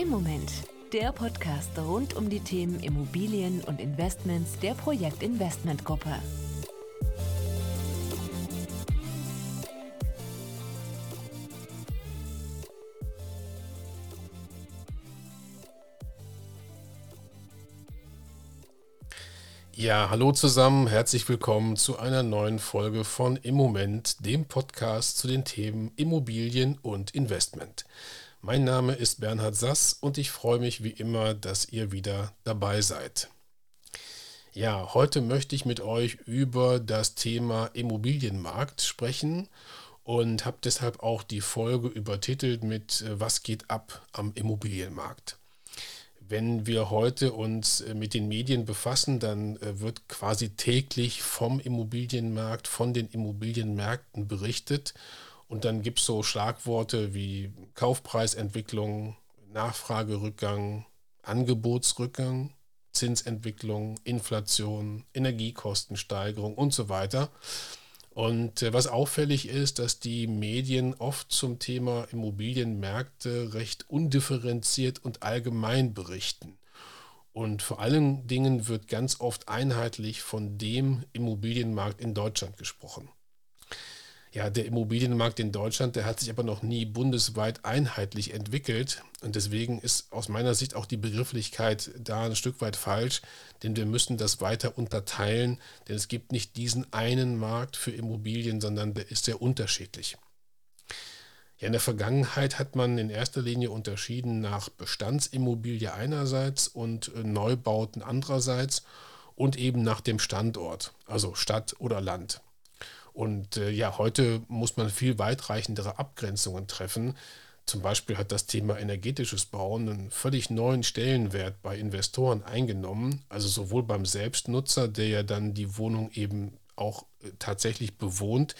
Im Moment, der Podcast rund um die Themen Immobilien und Investments der Projektinvestmentgruppe. Ja, hallo zusammen, herzlich willkommen zu einer neuen Folge von Im Moment, dem Podcast zu den Themen Immobilien und Investment. Mein Name ist Bernhard Sass und ich freue mich wie immer, dass ihr wieder dabei seid. Ja, heute möchte ich mit euch über das Thema Immobilienmarkt sprechen und habe deshalb auch die Folge übertitelt mit äh, Was geht ab am Immobilienmarkt wenn wir heute uns äh, mit den Medien befassen, dann äh, wird quasi täglich vom Immobilienmarkt, von den Immobilienmärkten berichtet. Und dann gibt es so Schlagworte wie Kaufpreisentwicklung, Nachfragerückgang, Angebotsrückgang, Zinsentwicklung, Inflation, Energiekostensteigerung und so weiter. Und äh, was auffällig ist, dass die Medien oft zum Thema Immobilienmärkte recht undifferenziert und allgemein berichten. Und vor allen Dingen wird ganz oft einheitlich von dem Immobilienmarkt in Deutschland gesprochen. Ja, der Immobilienmarkt in Deutschland, der hat sich aber noch nie bundesweit einheitlich entwickelt. Und deswegen ist aus meiner Sicht auch die Begrifflichkeit da ein Stück weit falsch, denn wir müssen das weiter unterteilen, denn es gibt nicht diesen einen Markt für Immobilien, sondern der ist sehr unterschiedlich. Ja, in der Vergangenheit hat man in erster Linie unterschieden nach Bestandsimmobilie einerseits und äh, Neubauten andererseits und eben nach dem Standort, also Stadt oder Land. Und äh, ja, heute muss man viel weitreichendere Abgrenzungen treffen. Zum Beispiel hat das Thema energetisches Bauen einen völlig neuen Stellenwert bei Investoren eingenommen, also sowohl beim Selbstnutzer, der ja dann die Wohnung eben auch äh, tatsächlich bewohnt,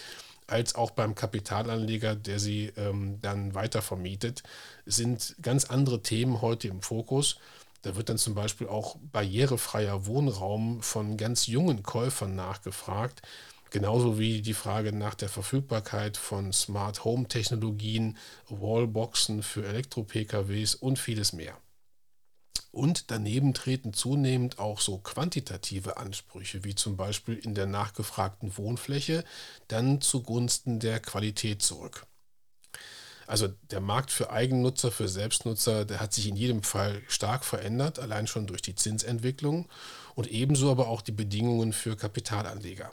als auch beim Kapitalanleger, der sie ähm, dann weiter vermietet, sind ganz andere Themen heute im Fokus. Da wird dann zum Beispiel auch barrierefreier Wohnraum von ganz jungen Käufern nachgefragt. Genauso wie die Frage nach der Verfügbarkeit von Smart Home Technologien, Wallboxen für Elektro-PKWs und vieles mehr. Und daneben treten zunehmend auch so quantitative Ansprüche, wie zum Beispiel in der nachgefragten Wohnfläche, dann zugunsten der Qualität zurück. Also der Markt für Eigennutzer, für Selbstnutzer, der hat sich in jedem Fall stark verändert, allein schon durch die Zinsentwicklung und ebenso aber auch die Bedingungen für Kapitalanleger.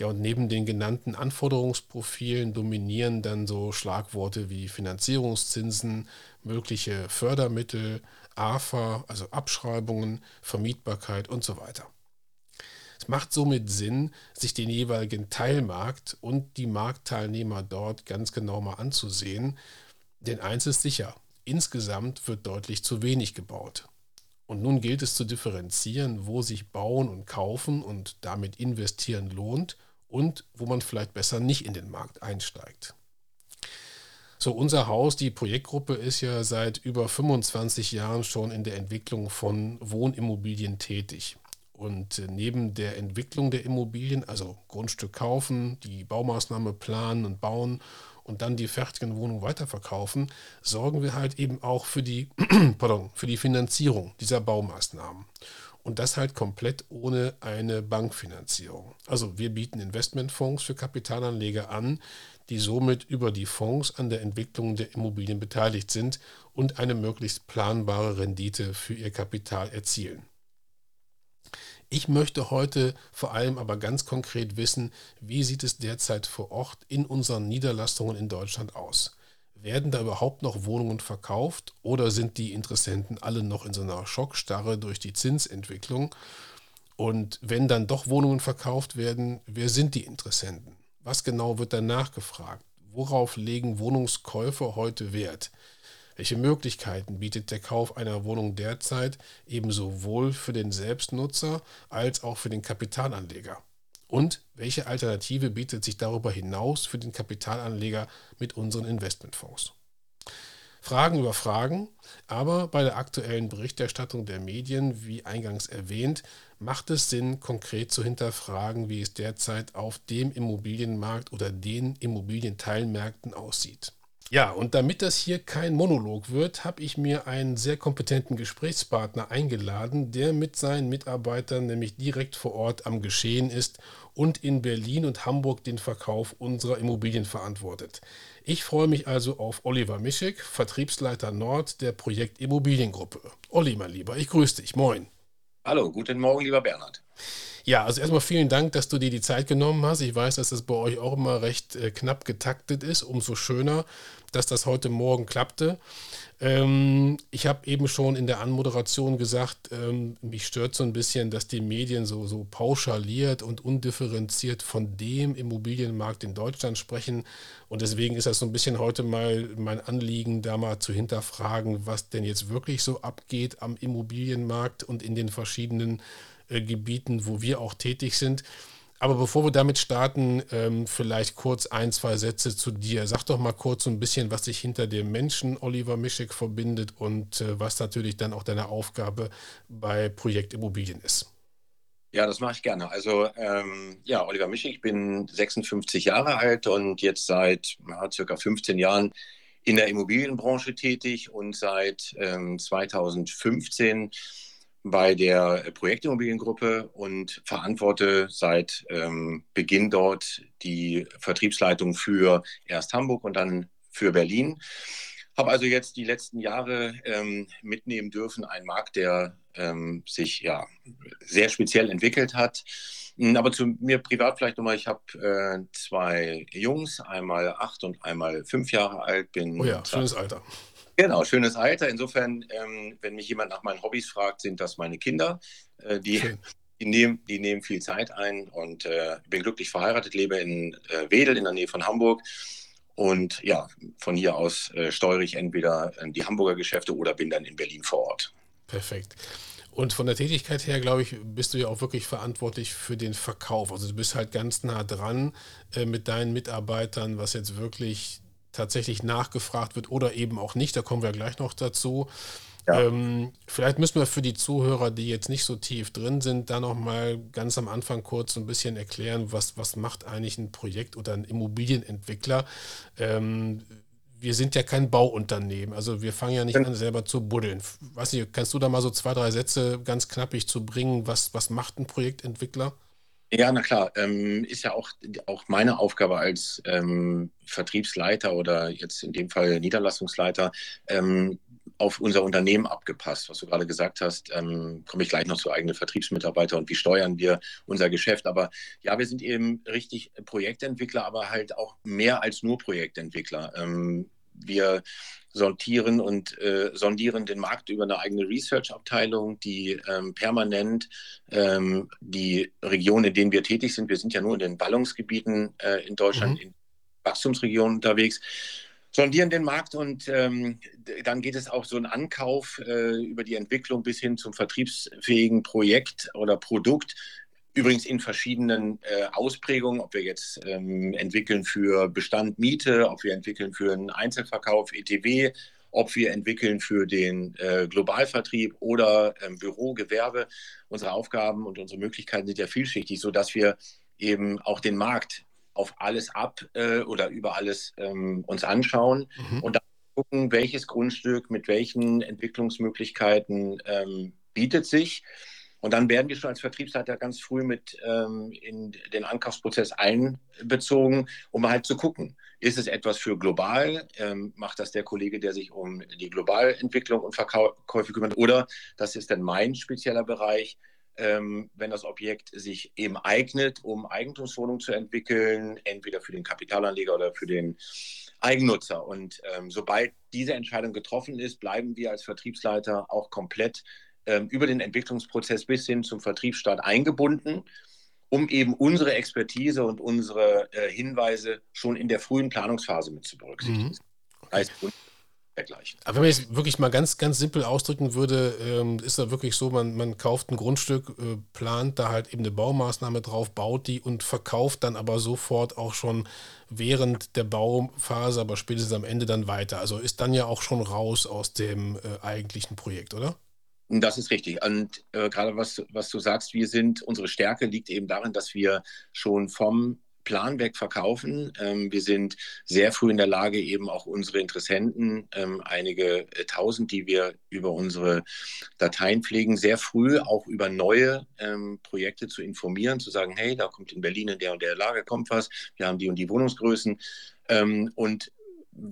Ja, und neben den genannten Anforderungsprofilen dominieren dann so Schlagworte wie Finanzierungszinsen, mögliche Fördermittel, AFA, also Abschreibungen, Vermietbarkeit und so weiter. Es macht somit Sinn, sich den jeweiligen Teilmarkt und die Marktteilnehmer dort ganz genau mal anzusehen, denn eins ist sicher, insgesamt wird deutlich zu wenig gebaut. Und nun gilt es zu differenzieren, wo sich Bauen und Kaufen und damit investieren lohnt und wo man vielleicht besser nicht in den Markt einsteigt. So, unser Haus, die Projektgruppe, ist ja seit über 25 Jahren schon in der Entwicklung von Wohnimmobilien tätig. Und äh, neben der Entwicklung der Immobilien, also Grundstück kaufen, die Baumaßnahme planen und bauen und dann die fertigen Wohnungen weiterverkaufen, sorgen wir halt eben auch für die, pardon, für die Finanzierung dieser Baumaßnahmen. Und das halt komplett ohne eine Bankfinanzierung. Also wir bieten Investmentfonds für Kapitalanleger an, die somit über die Fonds an der Entwicklung der Immobilien beteiligt sind und eine möglichst planbare Rendite für ihr Kapital erzielen. Ich möchte heute vor allem aber ganz konkret wissen, wie sieht es derzeit vor Ort in unseren Niederlassungen in Deutschland aus? Werden da überhaupt noch Wohnungen verkauft oder sind die Interessenten alle noch in so einer Schockstarre durch die Zinsentwicklung? Und wenn dann doch Wohnungen verkauft werden, wer sind die Interessenten? Was genau wird dann nachgefragt? Worauf legen Wohnungskäufer heute Wert? Welche Möglichkeiten bietet der Kauf einer Wohnung derzeit eben sowohl für den Selbstnutzer als auch für den Kapitalanleger? Und welche Alternative bietet sich darüber hinaus für den Kapitalanleger mit unseren Investmentfonds? Fragen über Fragen, aber bei der aktuellen Berichterstattung der Medien, wie eingangs erwähnt, macht es Sinn, konkret zu hinterfragen, wie es derzeit auf dem Immobilienmarkt oder den Immobilienteilmärkten aussieht. Ja, und damit das hier kein Monolog wird, habe ich mir einen sehr kompetenten Gesprächspartner eingeladen, der mit seinen Mitarbeitern nämlich direkt vor Ort am Geschehen ist und in Berlin und Hamburg den Verkauf unserer Immobilien verantwortet. Ich freue mich also auf Oliver Mischek, Vertriebsleiter Nord der Projekt Immobiliengruppe. Olli, mein Lieber, ich grüße dich. Moin. Hallo, guten Morgen, lieber Bernhard. Ja, also erstmal vielen Dank, dass du dir die Zeit genommen hast. Ich weiß, dass das bei euch auch immer recht äh, knapp getaktet ist. Umso schöner, dass das heute Morgen klappte. Ähm, ich habe eben schon in der Anmoderation gesagt, ähm, mich stört so ein bisschen, dass die Medien so, so pauschaliert und undifferenziert von dem Immobilienmarkt in Deutschland sprechen. Und deswegen ist das so ein bisschen heute mal mein Anliegen, da mal zu hinterfragen, was denn jetzt wirklich so abgeht am Immobilienmarkt und in den verschiedenen äh, Gebieten, wo wir auch tätig sind. Aber bevor wir damit starten, ähm, vielleicht kurz ein, zwei Sätze zu dir. Sag doch mal kurz so ein bisschen, was sich hinter dem Menschen Oliver Mischek verbindet und äh, was natürlich dann auch deine Aufgabe bei Projekt Immobilien ist. Ja, das mache ich gerne. Also ähm, ja, Oliver Mischek, ich bin 56 Jahre alt und jetzt seit ja, circa 15 Jahren in der Immobilienbranche tätig und seit ähm, 2015 bei der Projektimmobiliengruppe und verantworte seit ähm, Beginn dort die Vertriebsleitung für erst Hamburg und dann für Berlin. Habe also jetzt die letzten Jahre ähm, mitnehmen dürfen, einen Markt, der ähm, sich ja sehr speziell entwickelt hat. Hm, aber zu mir privat vielleicht nochmal, ich habe äh, zwei Jungs, einmal acht und einmal fünf Jahre alt. Bin oh ja, schönes Alter. Genau, schönes Alter. Insofern, ähm, wenn mich jemand nach meinen Hobbys fragt, sind das meine Kinder. Äh, die, die, nehmen, die nehmen viel Zeit ein und äh, bin glücklich verheiratet, lebe in äh, Wedel in der Nähe von Hamburg. Und ja, von hier aus äh, steuere ich entweder äh, die Hamburger Geschäfte oder bin dann in Berlin vor Ort. Perfekt. Und von der Tätigkeit her, glaube ich, bist du ja auch wirklich verantwortlich für den Verkauf. Also du bist halt ganz nah dran äh, mit deinen Mitarbeitern, was jetzt wirklich tatsächlich nachgefragt wird oder eben auch nicht. Da kommen wir gleich noch dazu. Ja. Ähm, vielleicht müssen wir für die Zuhörer, die jetzt nicht so tief drin sind, da nochmal ganz am Anfang kurz ein bisschen erklären, was, was macht eigentlich ein Projekt oder ein Immobilienentwickler. Ähm, wir sind ja kein Bauunternehmen, also wir fangen ja nicht an, selber zu buddeln. Weiß nicht, kannst du da mal so zwei, drei Sätze ganz knappig zu bringen? Was, was macht ein Projektentwickler? Ja, na klar. Ähm, ist ja auch, auch meine Aufgabe als ähm, Vertriebsleiter oder jetzt in dem Fall Niederlassungsleiter ähm, auf unser Unternehmen abgepasst. Was du gerade gesagt hast, ähm, komme ich gleich noch zu eigenen Vertriebsmitarbeitern und wie steuern wir unser Geschäft. Aber ja, wir sind eben richtig Projektentwickler, aber halt auch mehr als nur Projektentwickler. Ähm, wir sortieren und äh, sondieren den Markt über eine eigene Research-Abteilung, die ähm, permanent ähm, die Regionen, in denen wir tätig sind, wir sind ja nur in den Ballungsgebieten äh, in Deutschland, mhm. in Wachstumsregionen unterwegs, sondieren den Markt und ähm, dann geht es auch so ein Ankauf äh, über die Entwicklung bis hin zum vertriebsfähigen Projekt oder Produkt Übrigens in verschiedenen äh, Ausprägungen, ob wir jetzt ähm, entwickeln für Bestand Miete, ob wir entwickeln für einen Einzelverkauf ETW, ob wir entwickeln für den äh, Globalvertrieb oder ähm, Büro, Gewerbe. Unsere Aufgaben und unsere Möglichkeiten sind ja vielschichtig, sodass wir eben auch den Markt auf alles ab äh, oder über alles ähm, uns anschauen mhm. und dann gucken, welches Grundstück mit welchen Entwicklungsmöglichkeiten ähm, bietet sich. Und dann werden wir schon als Vertriebsleiter ganz früh mit ähm, in den Ankaufsprozess einbezogen, um halt zu gucken, ist es etwas für global? Ähm, macht das der Kollege, der sich um die Globalentwicklung und Verkäufe kümmert? Oder das ist dann mein spezieller Bereich, ähm, wenn das Objekt sich eben eignet, um Eigentumswohnungen zu entwickeln, entweder für den Kapitalanleger oder für den Eigennutzer. Und ähm, sobald diese Entscheidung getroffen ist, bleiben wir als Vertriebsleiter auch komplett ähm, über den Entwicklungsprozess bis hin zum Vertriebsstart eingebunden, um eben unsere Expertise und unsere äh, Hinweise schon in der frühen Planungsphase mit zu berücksichtigen. Mhm. Okay. Heißt, dergleichen. Aber wenn man jetzt wirklich mal ganz, ganz simpel ausdrücken würde, ähm, ist da wirklich so, man, man kauft ein Grundstück, äh, plant da halt eben eine Baumaßnahme drauf, baut die und verkauft dann aber sofort auch schon während der Bauphase, aber spätestens am Ende dann weiter. Also ist dann ja auch schon raus aus dem äh, eigentlichen Projekt, oder? Das ist richtig. Und äh, gerade was, was du sagst, wir sind, unsere Stärke liegt eben darin, dass wir schon vom Planwerk verkaufen. Ähm, wir sind sehr früh in der Lage, eben auch unsere Interessenten, ähm, einige äh, tausend, die wir über unsere Dateien pflegen, sehr früh auch über neue ähm, Projekte zu informieren, zu sagen, hey, da kommt in Berlin in der und der Lage kommt was, wir haben die und die Wohnungsgrößen. Ähm, und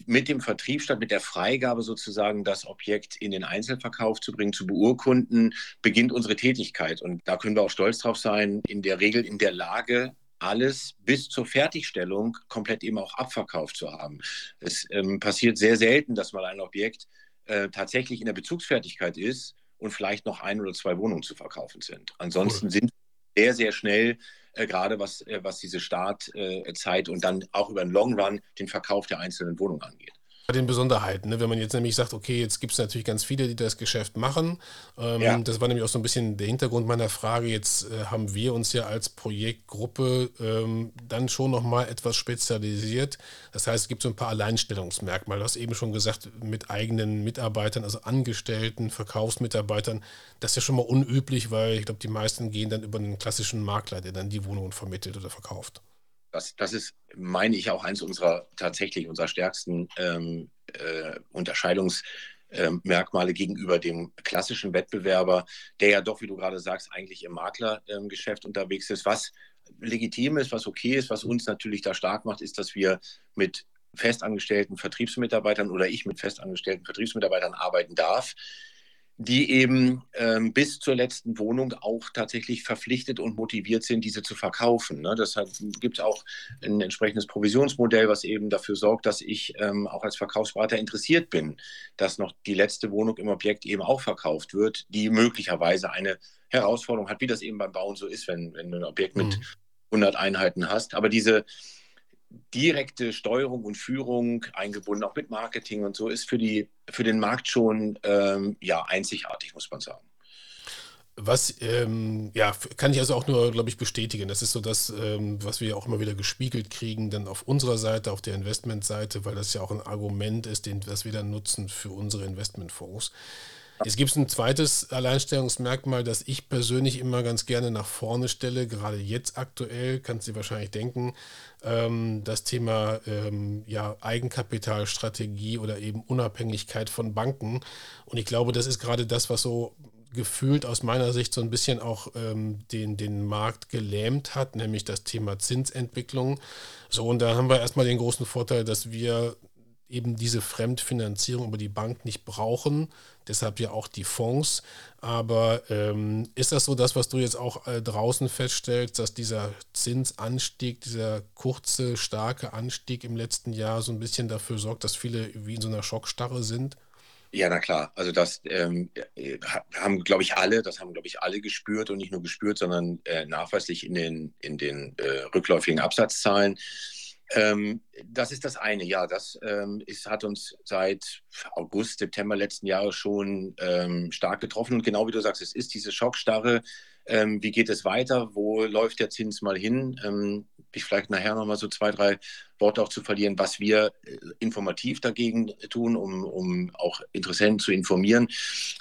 mit dem Vertrieb statt mit der Freigabe sozusagen das Objekt in den Einzelverkauf zu bringen, zu beurkunden, beginnt unsere Tätigkeit. Und da können wir auch stolz drauf sein, in der Regel in der Lage, alles bis zur Fertigstellung komplett eben auch abverkauft zu haben. Es ähm, passiert sehr selten, dass mal ein Objekt äh, tatsächlich in der Bezugsfertigkeit ist und vielleicht noch ein oder zwei Wohnungen zu verkaufen sind. Ansonsten cool. sind wir sehr, sehr schnell, äh, gerade was, äh, was diese Startzeit und dann auch über den Long Run den Verkauf der einzelnen Wohnungen angeht bei den Besonderheiten. Ne? Wenn man jetzt nämlich sagt, okay, jetzt gibt es natürlich ganz viele, die das Geschäft machen. Ähm, ja. Das war nämlich auch so ein bisschen der Hintergrund meiner Frage. Jetzt äh, haben wir uns ja als Projektgruppe ähm, dann schon nochmal etwas spezialisiert. Das heißt, es gibt so ein paar Alleinstellungsmerkmale. Du hast eben schon gesagt, mit eigenen Mitarbeitern, also Angestellten, Verkaufsmitarbeitern. Das ist ja schon mal unüblich, weil ich glaube, die meisten gehen dann über einen klassischen Makler, der dann die Wohnungen vermittelt oder verkauft. Das, das ist, meine ich, auch eins unserer tatsächlich unserer stärksten ähm, äh, Unterscheidungsmerkmale gegenüber dem klassischen Wettbewerber, der ja doch, wie du gerade sagst, eigentlich im Maklergeschäft ähm, unterwegs ist. Was legitim ist, was okay ist, was uns natürlich da stark macht, ist, dass wir mit festangestellten Vertriebsmitarbeitern oder ich mit festangestellten Vertriebsmitarbeitern arbeiten darf, die eben ähm, bis zur letzten Wohnung auch tatsächlich verpflichtet und motiviert sind, diese zu verkaufen. Ne? Deshalb gibt es auch ein entsprechendes Provisionsmodell, was eben dafür sorgt, dass ich ähm, auch als Verkaufsberater interessiert bin, dass noch die letzte Wohnung im Objekt eben auch verkauft wird, die möglicherweise eine Herausforderung hat, wie das eben beim Bauen so ist, wenn, wenn du ein Objekt mit mhm. 100 Einheiten hast. Aber diese direkte Steuerung und Führung eingebunden, auch mit Marketing und so, ist für, die, für den Markt schon ähm, ja, einzigartig, muss man sagen. Was, ähm, ja, kann ich also auch nur, glaube ich, bestätigen. Das ist so das, ähm, was wir auch immer wieder gespiegelt kriegen, dann auf unserer Seite, auf der Investmentseite, weil das ja auch ein Argument ist, den, was wir dann nutzen für unsere Investmentfonds. Es gibt ein zweites Alleinstellungsmerkmal, das ich persönlich immer ganz gerne nach vorne stelle, gerade jetzt aktuell, kannst du dir wahrscheinlich denken, ähm, das Thema ähm, ja, Eigenkapitalstrategie oder eben Unabhängigkeit von Banken. Und ich glaube, das ist gerade das, was so gefühlt aus meiner Sicht so ein bisschen auch ähm, den, den Markt gelähmt hat, nämlich das Thema Zinsentwicklung. So, und da haben wir erstmal den großen Vorteil, dass wir eben diese Fremdfinanzierung über die Bank nicht brauchen. Deshalb ja auch die Fonds. Aber ähm, ist das so das, was du jetzt auch äh, draußen feststellst, dass dieser Zinsanstieg, dieser kurze, starke Anstieg im letzten Jahr so ein bisschen dafür sorgt, dass viele wie in so einer Schockstarre sind? Ja, na klar. Also das ähm, haben, glaube ich, alle, das haben, glaube ich, alle gespürt und nicht nur gespürt, sondern äh, nachweislich in den, in den äh, rückläufigen Absatzzahlen. Ähm, das ist das eine, ja. Das ähm, ist, hat uns seit August, September letzten Jahres schon ähm, stark getroffen. Und genau wie du sagst, es ist diese Schockstarre. Ähm, wie geht es weiter? Wo läuft der Zins mal hin? Ähm, ich vielleicht nachher nochmal so zwei, drei Worte auch zu verlieren, was wir äh, informativ dagegen tun, um, um auch Interessenten zu informieren.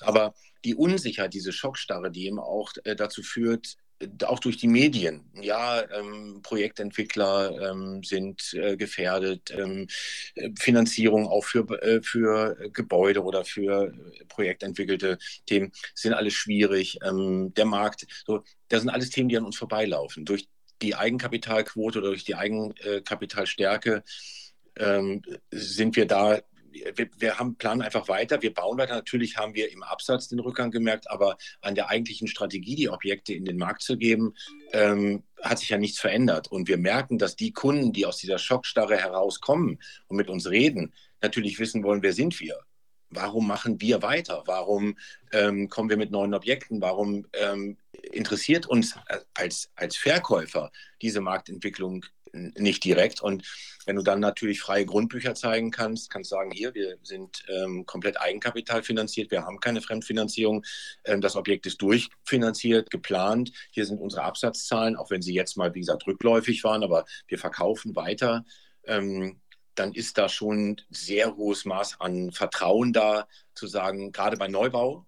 Aber die Unsicherheit, diese Schockstarre, die eben auch äh, dazu führt, auch durch die Medien. Ja, ähm, Projektentwickler ähm, sind äh, gefährdet, ähm, Finanzierung auch für, äh, für Gebäude oder für projektentwickelte Themen sind alles schwierig. Ähm, der Markt, so, das sind alles Themen, die an uns vorbeilaufen. Durch die Eigenkapitalquote oder durch die Eigenkapitalstärke ähm, sind wir da wir, wir haben planen einfach weiter, wir bauen weiter. Natürlich haben wir im Absatz den Rückgang gemerkt, aber an der eigentlichen Strategie, die Objekte in den Markt zu geben, ähm, hat sich ja nichts verändert. Und wir merken, dass die Kunden, die aus dieser Schockstarre herauskommen und mit uns reden, natürlich wissen wollen, wer sind wir? Warum machen wir weiter? Warum ähm, kommen wir mit neuen Objekten? Warum ähm, interessiert uns als, als Verkäufer diese Marktentwicklung nicht direkt. Und wenn du dann natürlich freie Grundbücher zeigen kannst, kannst sagen, hier, wir sind ähm, komplett Eigenkapital finanziert, wir haben keine Fremdfinanzierung, ähm, das Objekt ist durchfinanziert, geplant, hier sind unsere Absatzzahlen, auch wenn sie jetzt mal, wie gesagt, rückläufig waren, aber wir verkaufen weiter. Ähm, dann ist da schon sehr hohes Maß an Vertrauen da, zu sagen, gerade bei Neubau,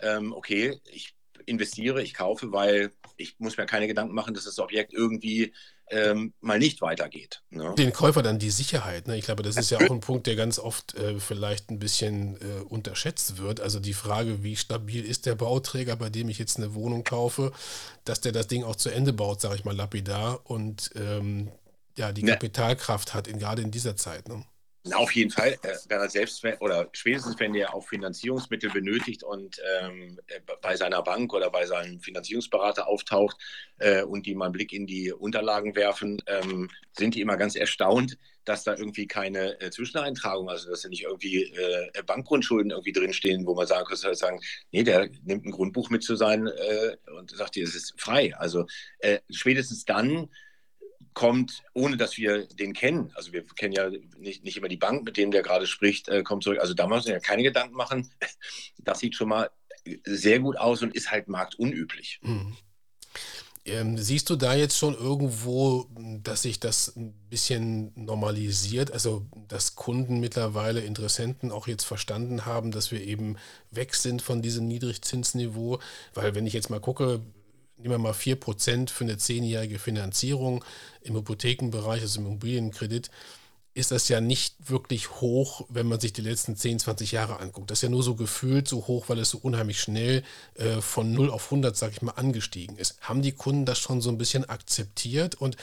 ähm, okay, ich investiere, ich kaufe, weil ich muss mir keine Gedanken machen, dass das Objekt irgendwie ähm, mal nicht weitergeht. Ne? Den Käufer dann die Sicherheit. Ne? Ich glaube, das ist ja auch ein Punkt, der ganz oft äh, vielleicht ein bisschen äh, unterschätzt wird. Also die Frage, wie stabil ist der Bauträger, bei dem ich jetzt eine Wohnung kaufe, dass der das Ding auch zu Ende baut, sage ich mal lapidar, und ähm, ja, die Kapitalkraft hat, in, gerade in dieser Zeit. Ne? Auf jeden Fall, äh, wenn er selbst oder spätestens wenn er auch Finanzierungsmittel benötigt und ähm, äh, bei seiner Bank oder bei seinem Finanzierungsberater auftaucht äh, und die mal einen Blick in die Unterlagen werfen, ähm, sind die immer ganz erstaunt, dass da irgendwie keine äh, Zwischeneintragung, also dass da nicht irgendwie äh, Bankgrundschulden irgendwie drinstehen, wo man sagen könnte, sagen, nee, der nimmt ein Grundbuch mit zu sein äh, und sagt, es ist frei. Also spätestens dann kommt, ohne dass wir den kennen, also wir kennen ja nicht, nicht immer die Bank, mit denen der gerade spricht, äh, kommt zurück. Also da muss man ja keine Gedanken machen. Das sieht schon mal sehr gut aus und ist halt marktunüblich. Mhm. Ähm, siehst du da jetzt schon irgendwo, dass sich das ein bisschen normalisiert? Also, dass Kunden mittlerweile, Interessenten auch jetzt verstanden haben, dass wir eben weg sind von diesem Niedrigzinsniveau? Weil, wenn ich jetzt mal gucke, nehmen wir mal 4% für eine zehnjährige Finanzierung im Hypothekenbereich, also im Immobilienkredit, ist das ja nicht wirklich hoch, wenn man sich die letzten 10, 20 Jahre anguckt. Das ist ja nur so gefühlt so hoch, weil es so unheimlich schnell äh, von 0 auf 100, sag ich mal, angestiegen ist. Haben die Kunden das schon so ein bisschen akzeptiert und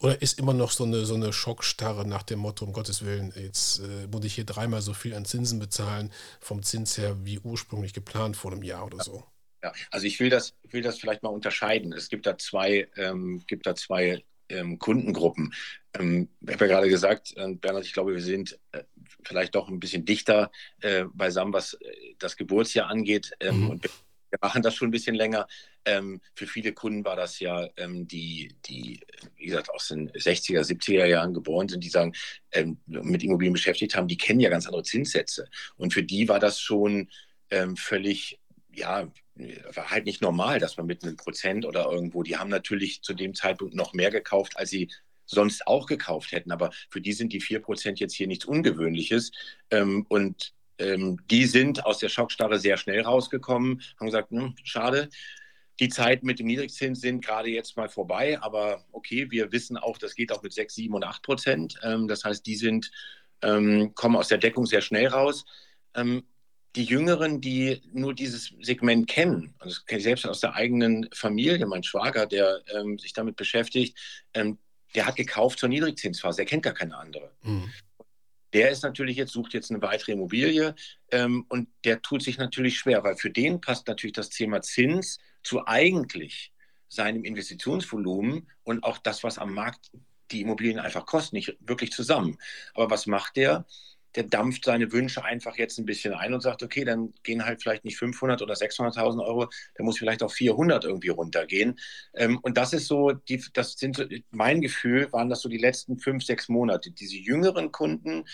oder ist immer noch so eine, so eine Schockstarre nach dem Motto, um Gottes Willen, jetzt äh, muss ich hier dreimal so viel an Zinsen bezahlen, vom Zins her wie ursprünglich geplant vor einem Jahr oder so? Ja, also ich will das, will das vielleicht mal unterscheiden. Es gibt da zwei, ähm, gibt da zwei ähm, Kundengruppen. Ähm, ich habe ja gerade gesagt, äh, Bernhard, ich glaube, wir sind äh, vielleicht doch ein bisschen dichter äh, beisammen, was äh, das Geburtsjahr angeht. Ähm, mhm. Und wir machen das schon ein bisschen länger. Ähm, für viele Kunden war das ja, ähm, die, die, wie gesagt, aus den 60er, 70er Jahren geboren sind, die sagen, mit Immobilien beschäftigt haben, die kennen ja ganz andere Zinssätze. Und für die war das schon völlig ja, war halt nicht normal, dass man mit einem Prozent oder irgendwo, die haben natürlich zu dem Zeitpunkt noch mehr gekauft, als sie sonst auch gekauft hätten. Aber für die sind die 4% jetzt hier nichts Ungewöhnliches. Ähm, und ähm, die sind aus der Schockstarre sehr schnell rausgekommen, haben gesagt, hm, schade, die Zeit mit dem Niedrigzins sind gerade jetzt mal vorbei, aber okay, wir wissen auch, das geht auch mit 6, 7 und 8 Prozent. Ähm, das heißt, die sind, ähm, kommen aus der Deckung sehr schnell raus. Die Jüngeren, die nur dieses Segment kennen, und das kenne ich selbst aus der eigenen Familie, mein Schwager, der ähm, sich damit beschäftigt, ähm, der hat gekauft zur Niedrigzinsphase, der kennt gar keine andere. Mhm. Der ist natürlich jetzt, sucht jetzt eine weitere Immobilie ähm, und der tut sich natürlich schwer, weil für den passt natürlich das Thema Zins zu eigentlich seinem Investitionsvolumen und auch das, was am Markt die Immobilien einfach kosten, nicht wirklich zusammen. Aber was macht der? Der dampft seine Wünsche einfach jetzt ein bisschen ein und sagt, okay, dann gehen halt vielleicht nicht 500 oder 600.000 Euro, der muss vielleicht auf 400 irgendwie runtergehen. Ähm, und das ist so, die, das sind so, mein Gefühl, waren das so die letzten fünf, sechs Monate. Diese jüngeren Kunden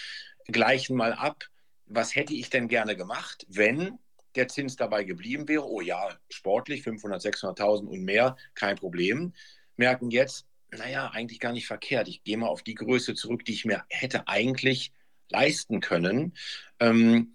gleichen mal ab, was hätte ich denn gerne gemacht, wenn der Zins dabei geblieben wäre? Oh ja, sportlich, 500, 600.000 und mehr, kein Problem. Merken jetzt, naja, eigentlich gar nicht verkehrt. Ich gehe mal auf die Größe zurück, die ich mir hätte eigentlich leisten können. Ähm,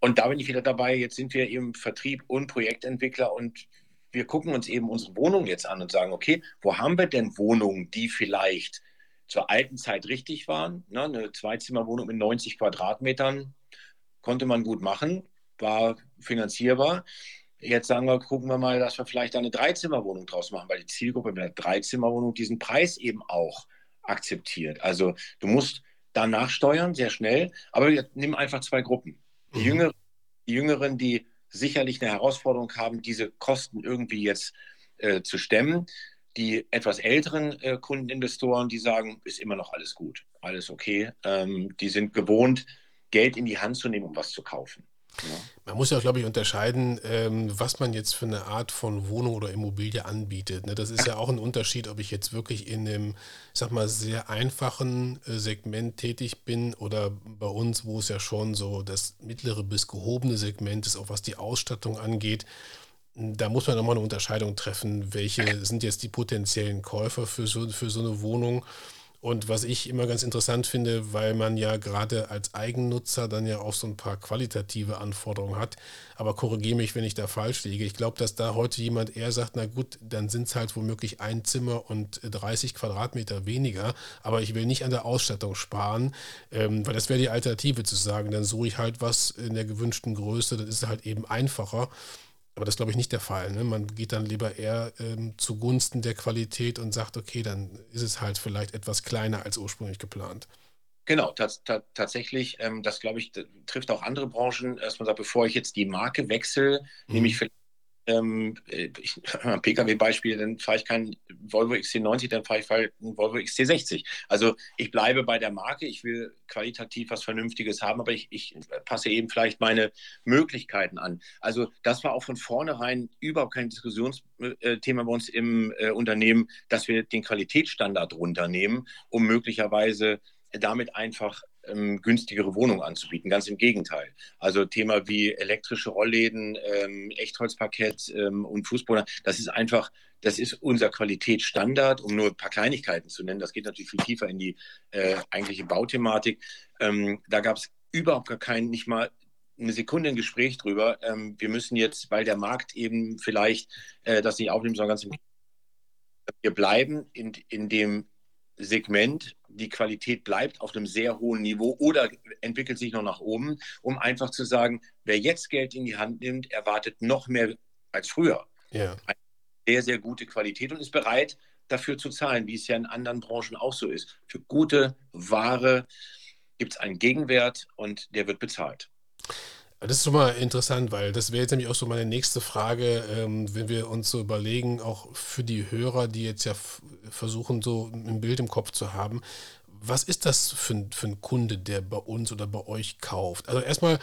und da bin ich wieder dabei. Jetzt sind wir im Vertrieb und Projektentwickler und wir gucken uns eben unsere Wohnungen jetzt an und sagen, okay, wo haben wir denn Wohnungen, die vielleicht zur alten Zeit richtig waren? Ne, eine Zweizimmerwohnung mit 90 Quadratmetern konnte man gut machen, war finanzierbar. Jetzt sagen wir, gucken wir mal, dass wir vielleicht eine Dreizimmerwohnung draus machen, weil die Zielgruppe mit einer Dreizimmerwohnung diesen Preis eben auch akzeptiert. Also du musst danach steuern, sehr schnell. Aber wir nehmen einfach zwei Gruppen. Die, mhm. Jüngeren, die Jüngeren, die sicherlich eine Herausforderung haben, diese Kosten irgendwie jetzt äh, zu stemmen. Die etwas älteren äh, Kundeninvestoren, die sagen, ist immer noch alles gut, alles okay. Ähm, die sind gewohnt, Geld in die Hand zu nehmen, um was zu kaufen. Man muss ja, glaube ich, unterscheiden, ähm, was man jetzt für eine Art von Wohnung oder Immobilie anbietet. Ne? Das ist ja auch ein Unterschied, ob ich jetzt wirklich in einem, ich sag mal, sehr einfachen äh, Segment tätig bin oder bei uns, wo es ja schon so das mittlere bis gehobene Segment ist, auch was die Ausstattung angeht. Da muss man nochmal eine Unterscheidung treffen, welche sind jetzt die potenziellen Käufer für so, für so eine Wohnung Und was ich immer ganz interessant finde, weil man ja gerade als Eigennutzer dann ja auch so ein paar qualitative Anforderungen hat. Aber korrigiere mich, wenn ich da falsch liege. Ich glaube, dass da heute jemand eher sagt, na gut, dann sind es halt womöglich ein Zimmer und 30 Quadratmeter weniger. Aber ich will nicht an der Ausstattung sparen, ähm, weil das wäre die Alternative zu sagen, dann suche ich halt was in der gewünschten Größe. Das ist halt eben einfacher. Aber das ist, glaube ich, nicht der Fall. Ne? Man geht dann lieber eher ähm, zugunsten der Qualität und sagt, okay, dann ist es halt vielleicht etwas kleiner als ursprünglich geplant. Genau, tatsächlich, ähm, das glaube ich, trifft auch andere Branchen, dass man sagt, bevor ich jetzt die Marke wechsle, mhm. nehme ich vielleicht ähm, äh, Pkw-Beispiel, dann fahre ich keinen Volvo XC90, dann fahre ich einen Volvo XC60. Also ich bleibe bei der Marke, ich will qualitativ was Vernünftiges haben, aber ich, ich passe eben vielleicht meine Möglichkeiten an. Also das war auch von vornherein überhaupt kein Diskussionsthema bei uns im äh, Unternehmen, dass wir den Qualitätsstandard runternehmen, um möglicherweise damit einfach ähm, günstigere Wohnungen anzubieten. Ganz im Gegenteil. Also Thema wie elektrische Rollläden, ähm, Echtholzparkett ähm, und Fußboden, das ist einfach, das ist unser Qualitätsstandard, um nur ein paar Kleinigkeiten zu nennen. Das geht natürlich viel tiefer in die äh, eigentliche Bauthematik. Ähm, da gab es überhaupt gar keinen, nicht mal eine Sekunde ein Gespräch drüber. Ähm, wir müssen jetzt, weil der Markt eben vielleicht äh, das nicht aufnimmt, sondern ganz im wir bleiben in, in dem Segment, die Qualität bleibt auf einem sehr hohen Niveau oder entwickelt sich noch nach oben, um einfach zu sagen, wer jetzt Geld in die Hand nimmt, erwartet noch mehr als früher. Ja. Eine sehr, sehr gute Qualität und ist bereit, dafür zu zahlen, wie es ja in anderen Branchen auch so ist. Für gute Ware gibt es einen Gegenwert und der wird bezahlt. Das ist schon mal interessant, weil das wäre jetzt nämlich auch so meine nächste Frage, ähm, wenn wir uns so überlegen, auch für die Hörer, die jetzt ja versuchen, so ein Bild im Kopf zu haben. Was ist das für ein, für ein Kunde, der bei uns oder bei euch kauft? Also erstmal,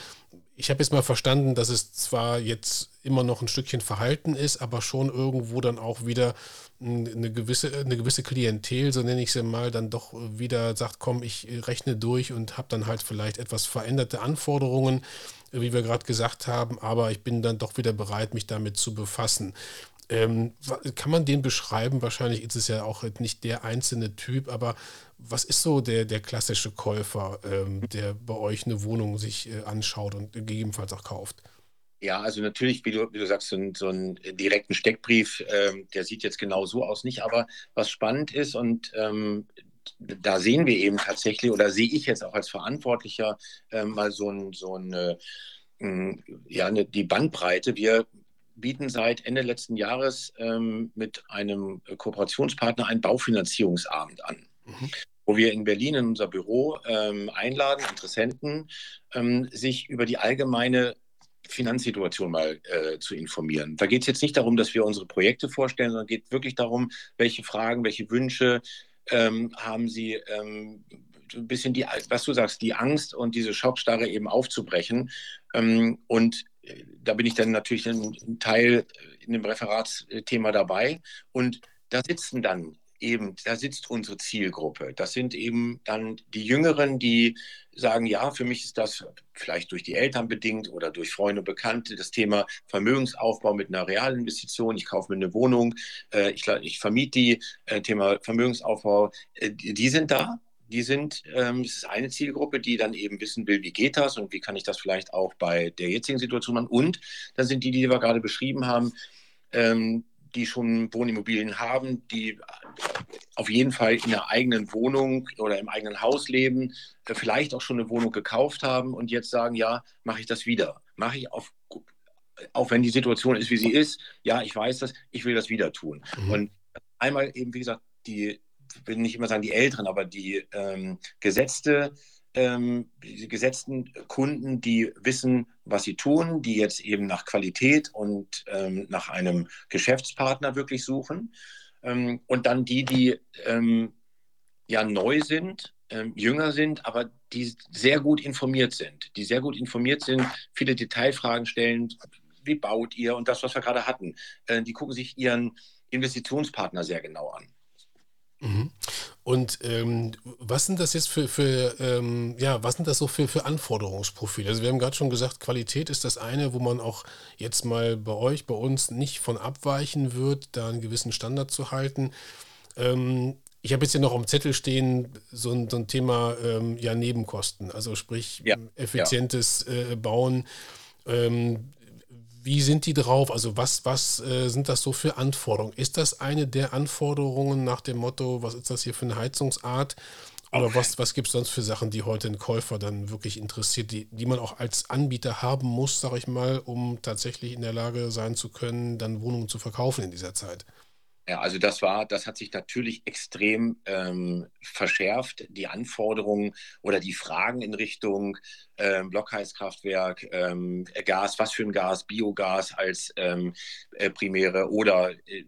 ich habe jetzt mal verstanden, dass es zwar jetzt immer noch ein Stückchen Verhalten ist, aber schon irgendwo dann auch wieder eine gewisse, eine gewisse Klientel, so nenne ich sie mal, dann doch wieder sagt, komm, ich rechne durch und habe dann halt vielleicht etwas veränderte Anforderungen wie wir gerade gesagt haben, aber ich bin dann doch wieder bereit, mich damit zu befassen. Ähm, kann man den beschreiben? Wahrscheinlich ist es ja auch nicht der einzelne Typ, aber was ist so der, der klassische Käufer, ähm, der bei euch eine Wohnung sich äh, anschaut und gegebenenfalls auch kauft? Ja, also natürlich, wie du, wie du sagst, so, ein, so einen direkten Steckbrief, ähm, der sieht jetzt genau so aus nicht, aber was spannend ist und ähm, da sehen wir eben tatsächlich, oder sehe ich jetzt auch als Verantwortlicher äh, mal so, ein, so eine, äh, ja, eine, die Bandbreite. Wir bieten seit Ende letzten Jahres ähm, mit einem Kooperationspartner einen Baufinanzierungsabend an. Mhm. Wo wir in Berlin in unser Büro ähm, einladen, Interessenten, ähm, sich über die allgemeine Finanzsituation mal äh, zu informieren. Da geht es jetzt nicht darum, dass wir unsere Projekte vorstellen, sondern geht wirklich darum, welche Fragen, welche Wünsche, ähm, haben sie ähm, ein bisschen die, was du sagst, die Angst und diese Schockstarre eben aufzubrechen. Ähm, und äh, da bin ich dann natürlich ein Teil in dem Referatsthema dabei. Und da sitzen dann eben, da sitzt unsere Zielgruppe. Das sind eben dann die Jüngeren, die sagen, ja, für mich ist das vielleicht durch die Eltern bedingt oder durch Freunde und Bekannte das Thema Vermögensaufbau mit einer Realinvestition. Ich kaufe mir eine Wohnung, äh, ich, ich vermiete die, äh, Thema Vermögensaufbau, äh, die, sind da. Die sind, ähm, das ist eine Zielgruppe, die dann eben wissen will, wie geht das und wie kann ich das vielleicht auch bei der jetzigen Situation machen. Und dann sind die, die wir gerade beschrieben haben, ähm, die schon Wohnimmobilien haben, die auf jeden Fall in der eigenen Wohnung oder im eigenen Haus leben, äh, vielleicht auch schon eine Wohnung gekauft haben und jetzt sagen, ja, mache ich das wieder. Mache ich auf, auch wenn die Situation ist, wie sie ist, ja, ich weiß das, ich will das wieder tun. Mhm. Und einmal eben, wie gesagt, die, ich will nicht immer sagen die Älteren, aber die ähm, gesetzte ähm, die gesetzten Kunden, die wissen, was sie tun, die jetzt eben nach Qualität und ähm, nach einem Geschäftspartner wirklich suchen. Ähm, und dann die, die ähm, ja neu sind, ähm, jünger sind, aber die sehr gut informiert sind, die sehr gut informiert sind, viele Detailfragen stellen, wie baut ihr und das, was wir gerade hatten. Äh, die gucken sich ihren Investitionspartner sehr genau an. Mhm. Und ähm, was sind das jetzt für, für ähm, ja, was sind das so für, für Anforderungsprofile? Also wir haben gerade schon gesagt, Qualität ist das eine, wo man auch jetzt mal bei euch, bei uns nicht von abweichen wird, da einen gewissen Standard zu halten. Ähm, Ich habe jetzt hier noch am Zettel stehen so ein, so ein Thema ähm, ja Nebenkosten, also sprich ja, effizientes ja. Äh, Bauen. Ähm, wie sind die drauf? Also was, was äh, sind das so für Anforderungen? Ist das eine der Anforderungen nach dem Motto, was ist das hier für eine Heizungsart? Oder okay. was, was gibt es sonst für Sachen, die heute ein Käufer dann wirklich interessiert, die, die man auch als Anbieter haben muss, sage ich mal, um tatsächlich in der Lage sein zu können, dann Wohnungen zu verkaufen in dieser Zeit? Ja, also das war, das hat sich natürlich extrem ähm, verschärft. Die Anforderungen oder die Fragen in Richtung ähm, Blockheizkraftwerk, ähm, Gas, was für ein Gas, Biogas als ähm, äh, primäre oder äh,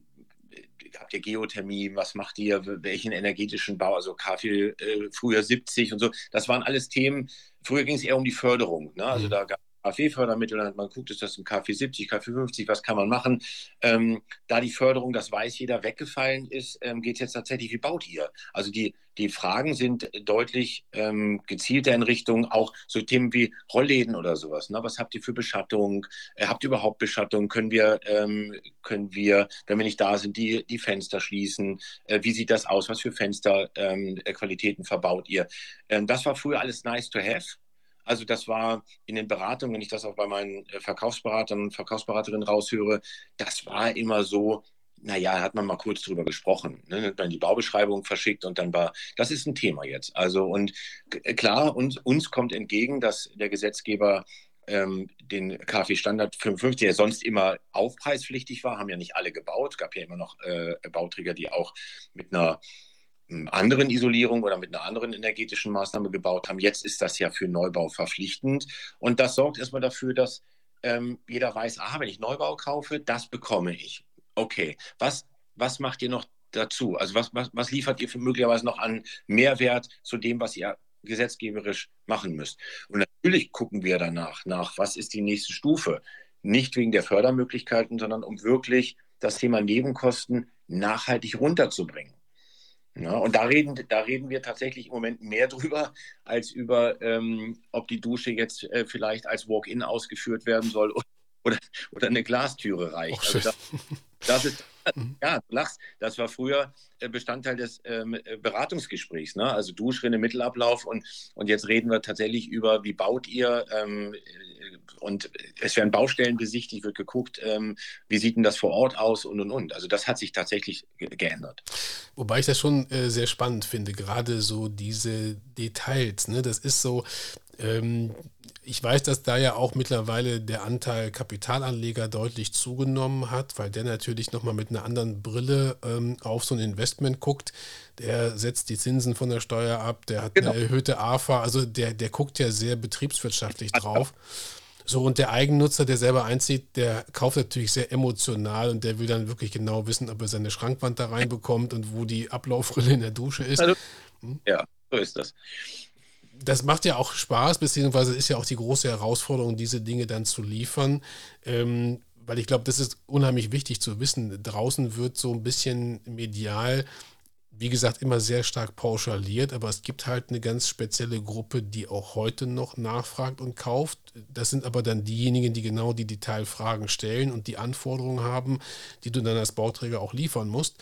habt ihr Geothermie, was macht ihr, welchen energetischen Bau, also Kaffee äh, früher 70 und so. Das waren alles Themen. Früher ging es eher um die Förderung. Ne? Also mhm. da gab KfW-Fördermittel, man guckt, ist das ein KfW 70, KfW 50, was kann man machen? Ähm, da die Förderung, das weiß jeder, weggefallen ist, ähm, geht es jetzt tatsächlich, wie baut ihr? Also die, die Fragen sind deutlich ähm, gezielter in Richtung auch so Themen wie Rollläden oder sowas. Ne? Was habt ihr für Beschattung? Äh, habt ihr überhaupt Beschattung? Können wir, ähm, können wir, wenn wir nicht da sind, die, die Fenster schließen? Äh, wie sieht das aus? Was für Fensterqualitäten ähm, verbaut ihr? Ähm, das war früher alles nice to have. Also das war in den Beratungen, wenn ich das auch bei meinen äh, Verkaufsberatern und Verkaufsberaterinnen raushöre, das war immer so, naja, hat man mal kurz drüber gesprochen, ne? dann die Baubeschreibung verschickt und dann war, das ist ein Thema jetzt. Also und äh, klar, uns, uns kommt entgegen, dass der Gesetzgeber ähm, den KfW-Standard 55, der sonst immer aufpreispflichtig war, haben ja nicht alle gebaut. Gab ja immer noch äh, Bauträger, die auch mit einer anderen Isolierung oder mit einer anderen energetischen Maßnahme gebaut haben. Jetzt ist das ja für Neubau verpflichtend. Und das sorgt erstmal dafür, dass ähm, jeder weiß, ah, wenn ich Neubau kaufe, das bekomme ich. Okay, was, was macht ihr noch dazu? Also was, was, was liefert ihr für möglicherweise noch an Mehrwert zu dem, was ihr gesetzgeberisch machen müsst? Und natürlich gucken wir danach nach, was ist die nächste Stufe? Nicht wegen der Fördermöglichkeiten, sondern um wirklich das Thema Nebenkosten nachhaltig runterzubringen. Ja, und da reden, da reden wir tatsächlich im Moment mehr drüber, als über, ähm, ob die Dusche jetzt äh, vielleicht als Walk-in ausgeführt werden soll oder, oder eine Glastüre reicht. Oh, also das, ist, mhm. ja, du lachst, das war früher äh, Bestandteil des ähm, äh, Beratungsgesprächs, ne? also Duschrinne, Mittelablauf und, und jetzt reden wir tatsächlich über, wie baut ihr ähm, und es werden Baustellen besichtigt, wird geguckt, ähm, wie sieht denn das vor Ort aus und und und. Also das hat sich tatsächlich geändert. Wobei ich das schon äh, sehr spannend finde, gerade so diese Details. Ne? Das ist so, ähm, ich weiß, dass da ja auch mittlerweile der Anteil Kapitalanleger deutlich zugenommen hat, weil der natürlich nochmal mit einer anderen Brille ähm, auf so ein Investment guckt. Der setzt die Zinsen von der Steuer ab, der hat genau. eine erhöhte AFA, also der, der guckt ja sehr betriebswirtschaftlich drauf. So, und der Eigennutzer, der selber einzieht, der kauft natürlich sehr emotional und der will dann wirklich genau wissen, ob er seine Schrankwand da reinbekommt und wo die Ablaufrille in der Dusche ist. Also, hm? Ja, so ist das das macht ja auch Spaß, beziehungsweise ist ja auch die große Herausforderung, diese Dinge dann zu liefern. Ähm, weil ich glaube, das ist unheimlich wichtig zu wissen. Draußen wird so ein bisschen medial, wie gesagt, immer sehr stark pauschaliert, aber es gibt halt eine ganz spezielle Gruppe, die auch heute noch nachfragt und kauft. Das sind aber dann diejenigen, die genau die Detailfragen stellen und die Anforderungen haben, die du dann als Bauträger auch liefern musst.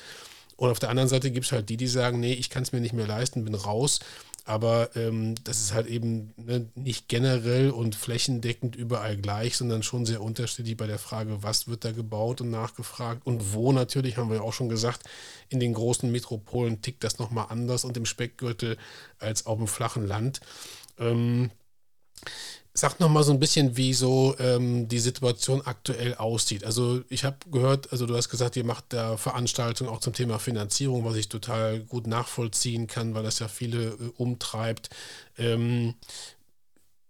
Und auf der anderen Seite gibt es halt die, die sagen, nee, ich kann es mir nicht mehr leisten, bin raus. Aber ähm, das ist halt eben ne, nicht generell und flächendeckend überall gleich, sondern schon sehr unterschiedlich bei der Frage, was wird da gebaut und nachgefragt und wo natürlich, haben wir ja auch schon gesagt, in den großen Metropolen tickt das nochmal anders und im Speckgürtel als auf dem flachen Land. Ähm, Sag noch mal so ein bisschen, wie so ähm, die Situation aktuell aussieht. Also ich habe gehört, also du hast gesagt, ihr macht da Veranstaltungen auch zum Thema Finanzierung, was ich total gut nachvollziehen kann, weil das ja viele äh, umtreibt. Ähm,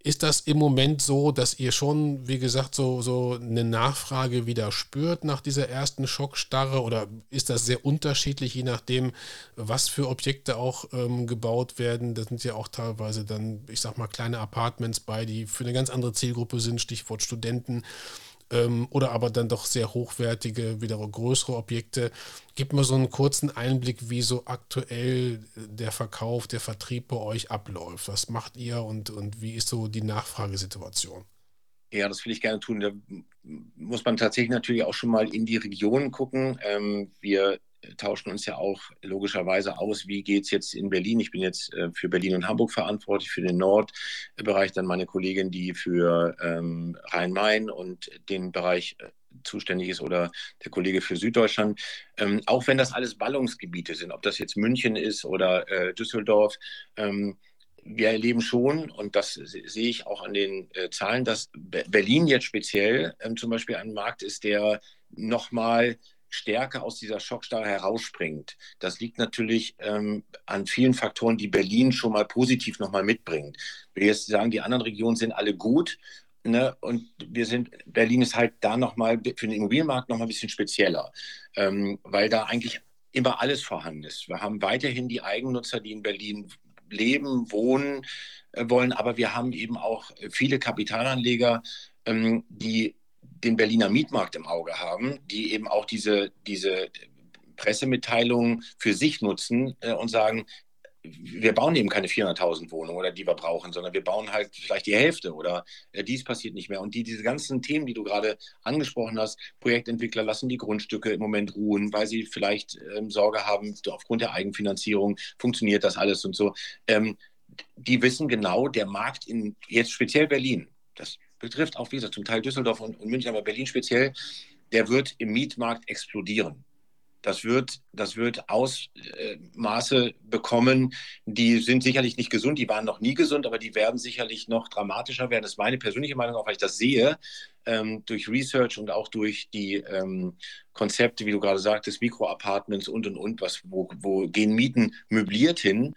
ist das im Moment so, dass ihr schon, wie gesagt, so, so eine Nachfrage wieder spürt nach dieser ersten Schockstarre? Oder ist das sehr unterschiedlich, je nachdem, was für Objekte auch ähm, gebaut werden? Da sind ja auch teilweise dann, ich sag mal, kleine Apartments bei, die für eine ganz andere Zielgruppe sind, Stichwort Studenten ähm, oder aber dann doch sehr hochwertige, wieder größere Objekte. Gib mal so einen kurzen Einblick, wie so aktuell der Verkauf, der Vertrieb bei euch abläuft. Was macht ihr und, und wie ist so die Nachfragesituation? Ja, das will ich gerne tun. Da muss man tatsächlich natürlich auch schon mal in die Region gucken. Ähm, wir tauschen uns ja auch logischerweise aus, wie geht es jetzt in Berlin. Ich bin jetzt äh, für Berlin und Hamburg verantwortlich, für den Nordbereich, dann meine Kollegin, die für ähm, Rhein-Main und den Bereich äh, zuständig ist oder der Kollege für Süddeutschland. Ähm, auch wenn das alles Ballungsgebiete sind, ob das jetzt München ist oder äh, Düsseldorf, ähm, wir erleben schon, und das sehe ich auch an den äh, Zahlen, dass Berlin jetzt speziell ähm, zum Beispiel ein Markt ist, der nochmal stärker aus dieser Schockstarre herausspringt. Das liegt natürlich ähm, an vielen Faktoren, die Berlin schon mal positiv nochmal mitbringt. Wir jetzt sagen, die anderen Regionen sind alle gut. Ne? Und wir sind, Berlin ist halt da nochmal für den Immobilienmarkt nochmal ein bisschen spezieller, ähm, weil da eigentlich immer alles vorhanden ist. Wir haben weiterhin die Eigennutzer, die in Berlin leben, wohnen äh, wollen, aber wir haben eben auch viele Kapitalanleger, ähm, die den Berliner Mietmarkt im Auge haben, die eben auch diese, diese Pressemitteilungen für sich nutzen äh, und sagen, wir bauen eben keine 400.000 Wohnungen oder die wir brauchen, sondern wir bauen halt vielleicht die Hälfte oder äh, dies passiert nicht mehr. Und die, diese ganzen Themen, die du gerade angesprochen hast, Projektentwickler lassen die Grundstücke im Moment ruhen, weil sie vielleicht ähm, Sorge haben, aufgrund der Eigenfinanzierung funktioniert das alles und so. Ähm, die wissen genau, der Markt in jetzt speziell Berlin, das betrifft auch, wie gesagt, zum Teil Düsseldorf und, und München, aber Berlin speziell, der wird im Mietmarkt explodieren. Das wird, das wird Ausmaße bekommen, die sind sicherlich nicht gesund, die waren noch nie gesund, aber die werden sicherlich noch dramatischer werden. Das ist meine persönliche Meinung, auch weil ich das sehe, ähm, durch Research und auch durch die ähm, Konzepte, wie du gerade sagtest, Mikroapartments und und und, was, wo, wo gehen Mieten möbliert hin.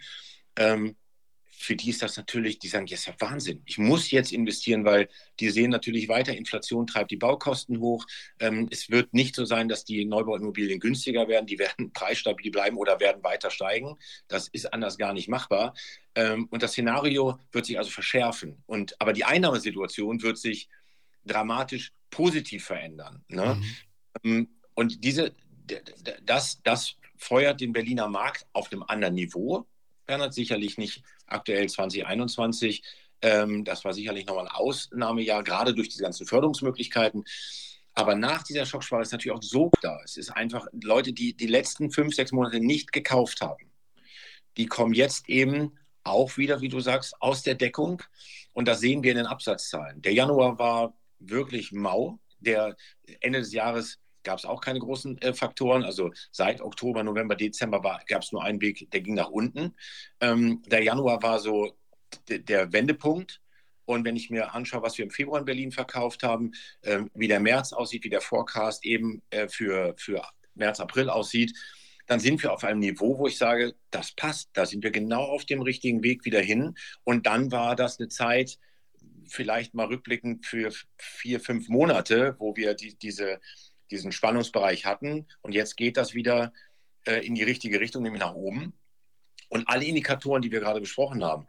Für die ist das natürlich, die sagen, ja, ist ja Wahnsinn. Ich muss jetzt investieren, weil die sehen natürlich weiter, Inflation treibt die Baukosten hoch. Ähm, es wird nicht so sein, dass die Neubauimmobilien günstiger werden. Die werden preisstabil bleiben oder werden weiter steigen. Das ist anders gar nicht machbar. Ähm, und das Szenario wird sich also verschärfen. Und, aber die Einnahmesituation wird sich dramatisch positiv verändern. Ne? Mhm. Ähm, und diese, das, das feuert den Berliner Markt auf einem anderen Niveau. Bernhard sicherlich nicht aktuell 2021. Ähm, das war sicherlich nochmal ein Ausnahmejahr, gerade durch diese ganzen Förderungsmöglichkeiten. Aber nach dieser Schocksparre ist natürlich auch Sog da. Es ist einfach Leute, die die letzten fünf, sechs Monate nicht gekauft haben. Die kommen jetzt eben auch wieder, wie du sagst, aus der Deckung. Und das sehen wir in den Absatzzahlen. Der Januar war wirklich mau. Der Ende des Jahres gab es auch keine großen äh, Faktoren. Also seit Oktober, November, Dezember gab es nur einen Weg, der ging nach unten. Ähm, der Januar war so der Wendepunkt. Und wenn ich mir anschaue, was wir im Februar in Berlin verkauft haben, äh, wie der März aussieht, wie der Forecast eben äh, für, für März, April aussieht, dann sind wir auf einem Niveau, wo ich sage, das passt, da sind wir genau auf dem richtigen Weg wieder hin. Und dann war das eine Zeit, vielleicht mal rückblickend für vier, fünf Monate, wo wir die, diese diesen Spannungsbereich hatten. Und jetzt geht das wieder äh, in die richtige Richtung, nämlich nach oben. Und alle Indikatoren, die wir gerade besprochen haben,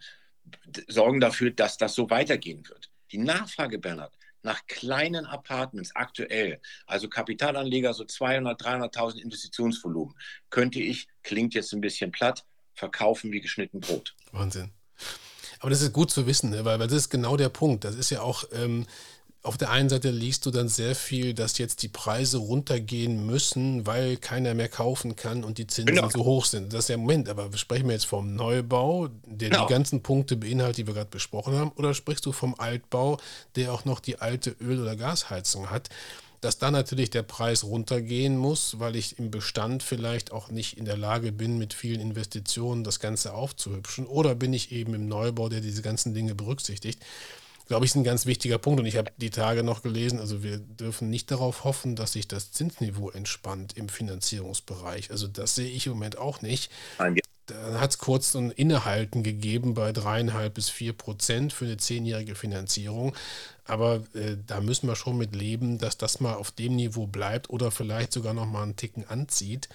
sorgen dafür, dass das so weitergehen wird. Die Nachfrage, Bernhard, nach kleinen Apartments aktuell, also Kapitalanleger so 200, 300.000 Investitionsvolumen, könnte ich, klingt jetzt ein bisschen platt, verkaufen wie geschnitten Brot. Wahnsinn. Aber das ist gut zu wissen, ne? weil, weil das ist genau der Punkt. Das ist ja auch, ähm, auf der einen Seite liest du dann sehr viel, dass jetzt die Preise runtergehen müssen, weil keiner mehr kaufen kann und die Zinsen genau. so hoch sind. Das ist ja im Moment, aber sprechen wir jetzt vom Neubau, der genau. die ganzen Punkte beinhaltet, die wir gerade besprochen haben, oder sprichst du vom Altbau, der auch noch die alte Öl- oder Gasheizung hat? Dass da natürlich der Preis runtergehen muss, weil ich im Bestand vielleicht auch nicht in der Lage bin, mit vielen Investitionen das Ganze aufzuhübschen. Oder bin ich eben im Neubau, der diese ganzen Dinge berücksichtigt glaube ich, ist ein ganz wichtiger Punkt. Und ich habe die Tage noch gelesen, also wir dürfen nicht darauf hoffen, dass sich das Zinsniveau entspannt im Finanzierungsbereich. Also das sehe ich im Moment auch nicht. Da hat es kurz ein Innehalten gegeben bei dreieinhalb bis vier Prozent für eine zehnjährige Finanzierung. Aber äh, da müssen wir schon mit leben, dass das mal auf dem Niveau bleibt oder vielleicht sogar noch mal einen Ticken anzieht.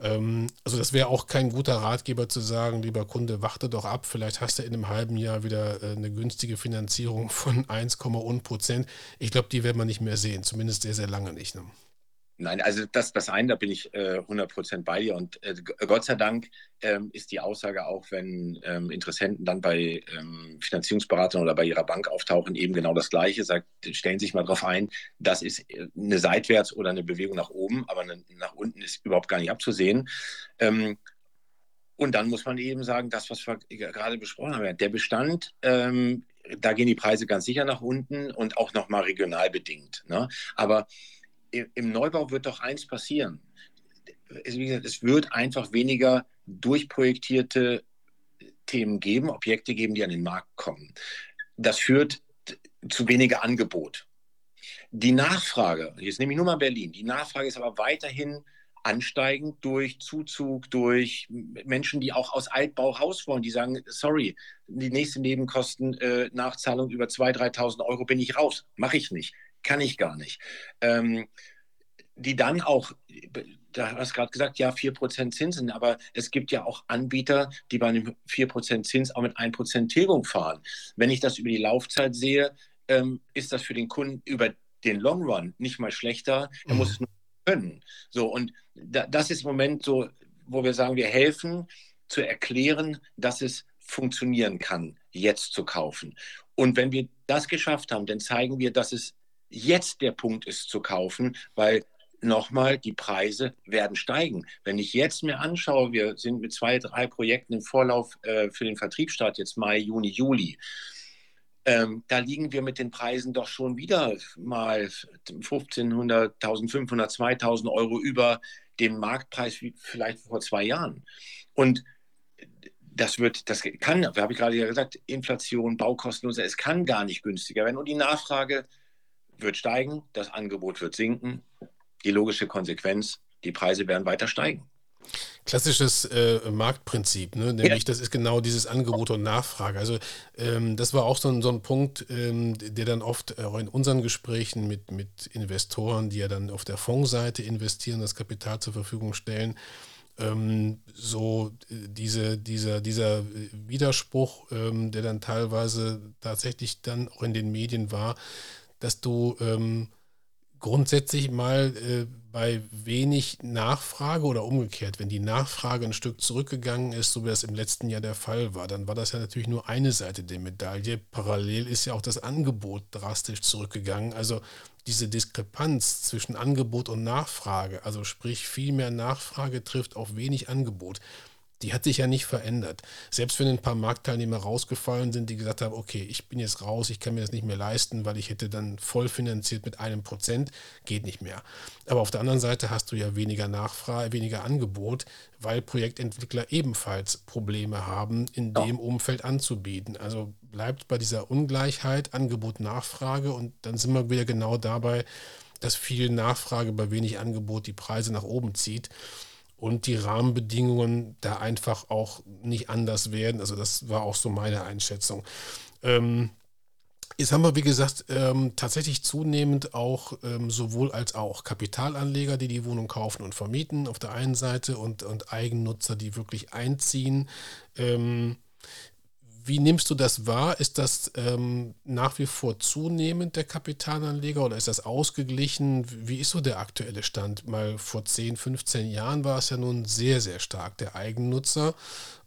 Ähm, also das wäre auch kein guter Ratgeber zu sagen, lieber Kunde, warte doch ab, vielleicht hast du in einem halben Jahr wieder äh, eine günstige Finanzierung von 1,1 Prozent. Ich glaube, die werden wir nicht mehr sehen, zumindest sehr, sehr lange nicht. Ne? Nein, also das, das eine, da bin ich äh, 100% bei dir. Und äh, Gott sei Dank ähm, ist die Aussage auch, wenn ähm, Interessenten dann bei ähm, Finanzierungsberatern oder bei ihrer Bank auftauchen, eben genau das Gleiche. Sagt, stellen Sie sich mal darauf ein, das ist äh, eine seitwärts oder eine Bewegung nach oben, aber eine, nach unten ist überhaupt gar nicht abzusehen. Ähm, und dann muss man eben sagen, das, was wir gerade besprochen haben, der Bestand, ähm, da gehen die Preise ganz sicher nach unten und auch nochmal regional bedingt. Ne? Aber im Neubau wird doch eins passieren. Wie gesagt, es wird einfach weniger durchprojektierte Themen geben, Objekte geben, die an den Markt kommen. Das führt zu weniger Angebot. Die Nachfrage, jetzt nehme ich nur mal Berlin, die Nachfrage ist aber weiterhin ansteigend durch Zuzug, durch Menschen, die auch aus Altbau raus wollen, die sagen, sorry, die nächste Nebenkosten äh, über 2.000, 3.000 Euro bin ich raus, mache ich nicht kann ich gar nicht. Ähm, die dann auch, da hast du gerade gesagt, ja, 4% Zinsen, aber es gibt ja auch Anbieter, die bei einem 4% Zins auch mit 1% Tilgung fahren. Wenn ich das über die Laufzeit sehe, ähm, ist das für den Kunden über den Long Run nicht mal schlechter. Er mhm. muss es nur können. So, und da, das ist im Moment so, wo wir sagen, wir helfen zu erklären, dass es funktionieren kann, jetzt zu kaufen. Und wenn wir das geschafft haben, dann zeigen wir, dass es jetzt der Punkt ist zu kaufen, weil nochmal, die Preise werden steigen. Wenn ich jetzt mir anschaue, wir sind mit zwei, drei Projekten im Vorlauf äh, für den Vertriebsstart, jetzt Mai, Juni, Juli. Ähm, da liegen wir mit den Preisen doch schon wieder mal 1500, 1500, 2000 Euro über dem Marktpreis wie vielleicht vor zwei Jahren. Und das wird, das kann, habe ich gerade ja gesagt, Inflation, Baukosten, es kann gar nicht günstiger werden. Und die Nachfrage wird steigen, das Angebot wird sinken. Die logische Konsequenz, die Preise werden weiter steigen. Klassisches äh, Marktprinzip, ne? nämlich ja. das ist genau dieses Angebot und Nachfrage. Also ähm, das war auch so ein, so ein Punkt, ähm, der dann oft auch in unseren Gesprächen mit, mit Investoren, die ja dann auf der Fondsseite investieren, das Kapital zur Verfügung stellen, ähm, so äh, diese, dieser, dieser Widerspruch, ähm, der dann teilweise tatsächlich dann auch in den Medien war, dass du ähm, grundsätzlich mal äh, bei wenig Nachfrage oder umgekehrt, wenn die Nachfrage ein Stück zurückgegangen ist, so wie das im letzten Jahr der Fall war, dann war das ja natürlich nur eine Seite der Medaille. Parallel ist ja auch das Angebot drastisch zurückgegangen. Also diese Diskrepanz zwischen Angebot und Nachfrage, also sprich viel mehr Nachfrage trifft auf wenig Angebot die hat sich ja nicht verändert. Selbst wenn ein paar Marktteilnehmer rausgefallen sind, die gesagt haben, okay, ich bin jetzt raus, ich kann mir das nicht mehr leisten, weil ich hätte dann voll finanziert mit einem Prozent, geht nicht mehr. Aber auf der anderen Seite hast du ja weniger Nachfrage, weniger Angebot, weil Projektentwickler ebenfalls Probleme haben, in ja. dem Umfeld anzubieten. Also bleibt bei dieser Ungleichheit Angebot-Nachfrage und dann sind wir wieder genau dabei, dass viel Nachfrage bei wenig Angebot die Preise nach oben zieht und die Rahmenbedingungen da einfach auch nicht anders werden. Also das war auch so meine Einschätzung. Ähm, Jetzt haben wir, wie gesagt, ähm, tatsächlich zunehmend auch ähm, sowohl als auch Kapitalanleger, die die Wohnung kaufen und vermieten auf der einen Seite und, und Eigennutzer, die wirklich einziehen. Ähm, wie nimmst du das wahr? Ist das ähm, nach wie vor zunehmend der Kapitalanleger oder ist das ausgeglichen? Wie ist so der aktuelle Stand? Mal vor 10, 15 Jahren war es ja nun sehr, sehr stark der Eigennutzer.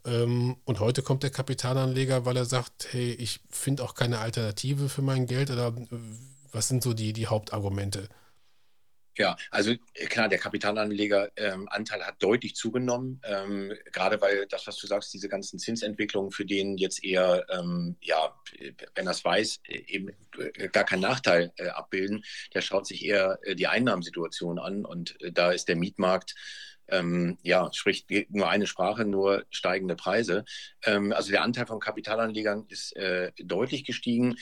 Ähm, und heute kommt der Kapitalanleger, weil er sagt, hey, ich finde auch keine Alternative für mein Geld. Oder äh, was sind so die, die Hauptargumente? Ja, also äh, klar, der Kapitalanlegeranteil ähm, hat deutlich zugenommen, ähm, gerade weil das, was du sagst, diese ganzen Zinsentwicklungen, für den jetzt eher, ähm, ja, wenn das weiß, äh, eben äh, gar keinen Nachteil äh, abbilden, der schaut sich eher äh, die Einnahmensituation an und äh, da ist der Mietmarkt ähm, ja, spricht nur eine Sprache, nur steigende Preise. Ähm, also der Anteil von Kapitalanlegern ist äh, deutlich gestiegen.